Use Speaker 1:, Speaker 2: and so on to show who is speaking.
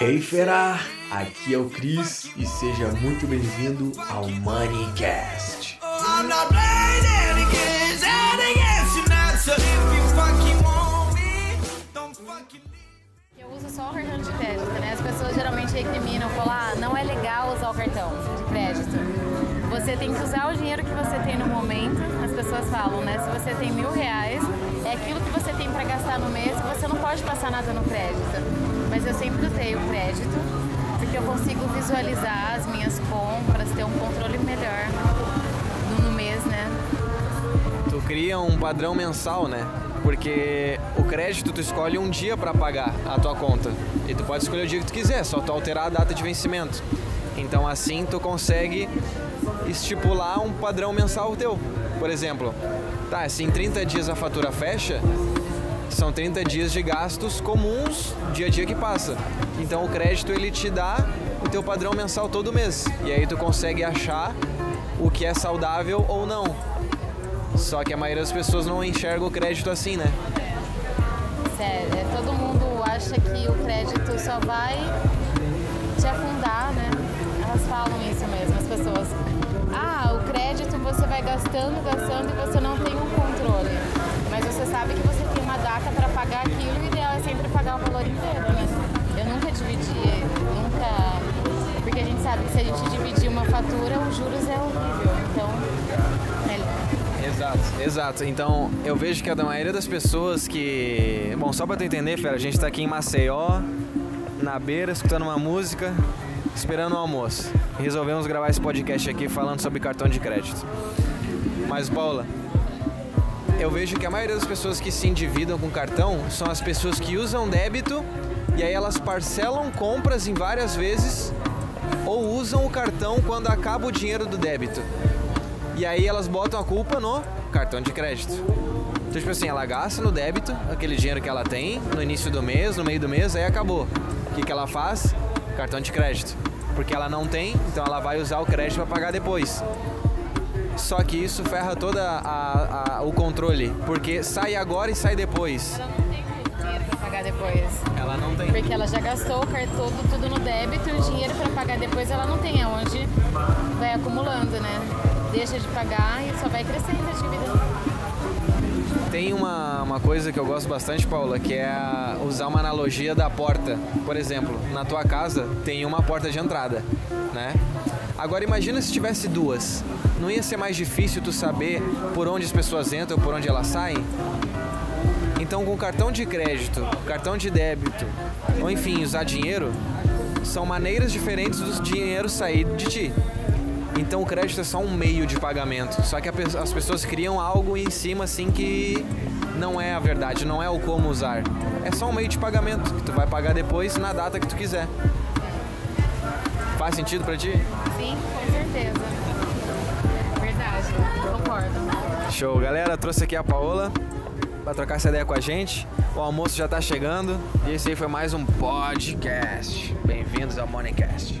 Speaker 1: Hey fera, aqui é o Cris e seja muito bem-vindo ao Moneycast.
Speaker 2: Eu uso só o cartão de crédito, né? As pessoas geralmente recriminam, falam, ah, não é legal usar o cartão de crédito. Você tem que usar o dinheiro que você tem no momento. As pessoas falam, né? Se você tem mil reais, aquilo que você tem para gastar no mês, você não pode passar nada no crédito. Mas eu sempre usei o crédito, porque eu consigo visualizar as minhas compras, ter um controle melhor no, no mês, né?
Speaker 3: Tu cria um padrão mensal, né? Porque o crédito tu escolhe um dia para pagar a tua conta. E tu pode escolher o dia que tu quiser, só tu alterar a data de vencimento. Então assim tu consegue estipular um padrão mensal teu. Por exemplo, tá, se em 30 dias a fatura fecha, são 30 dias de gastos comuns dia a dia que passa. Então o crédito ele te dá o teu padrão mensal todo mês. E aí tu consegue achar o que é saudável ou não. Só que a maioria das pessoas não enxerga o crédito assim, né?
Speaker 2: Sério, é, todo mundo acha que o crédito só vai te afundar, né? Elas falam isso mesmo, as pessoas. Ah, o crédito você vai gastando, gastando e você não tem um controle. Mas você sabe que você tem uma data para pagar aquilo e o ideal é sempre pagar o valor inteiro, né? Eu nunca dividi, nunca. Porque a gente sabe que se a gente dividir uma fatura, os juros é horrível. Então, é
Speaker 3: Exato, exato. Então eu vejo que a maioria das pessoas que. Bom, só pra tu entender, Fera, a gente tá aqui em Maceió, na beira, escutando uma música, esperando o almoço. Resolvemos gravar esse podcast aqui falando sobre cartão de crédito. Mas, Paula, eu vejo que a maioria das pessoas que se endividam com cartão são as pessoas que usam débito e aí elas parcelam compras em várias vezes ou usam o cartão quando acaba o dinheiro do débito. E aí elas botam a culpa no cartão de crédito. Então, tipo assim, ela gasta no débito aquele dinheiro que ela tem no início do mês, no meio do mês, aí acabou. O que, que ela faz? Cartão de crédito. Porque ela não tem, então ela vai usar o crédito para pagar depois. Só que isso ferra toda a, a, o controle, porque sai agora e sai depois.
Speaker 2: ela não tem dinheiro pagar depois.
Speaker 3: Ela não tem.
Speaker 2: Porque ela já gastou o cartão tudo no débito e o dinheiro para pagar depois ela não tem, é onde vai acumulando, né? Deixa de pagar e só vai crescendo a dívida.
Speaker 3: Tem uma, uma coisa que eu gosto bastante, Paula, que é usar uma analogia da porta. Por exemplo, na tua casa tem uma porta de entrada, né? Agora imagina se tivesse duas. Não ia ser mais difícil tu saber por onde as pessoas entram, por onde elas saem? Então, com cartão de crédito, cartão de débito, ou enfim, usar dinheiro, são maneiras diferentes do dinheiro sair de ti. Então o crédito é só um meio de pagamento. Só que pe- as pessoas criam algo em cima assim que não é a verdade, não é o como usar. É só um meio de pagamento que tu vai pagar depois na data que tu quiser. Faz sentido pra ti?
Speaker 2: Sim, com certeza. Verdade, concordo.
Speaker 3: Show, galera, trouxe aqui a Paola pra trocar essa ideia com a gente. O almoço já tá chegando e esse aí foi mais um podcast. Bem-vindos ao Moneycast.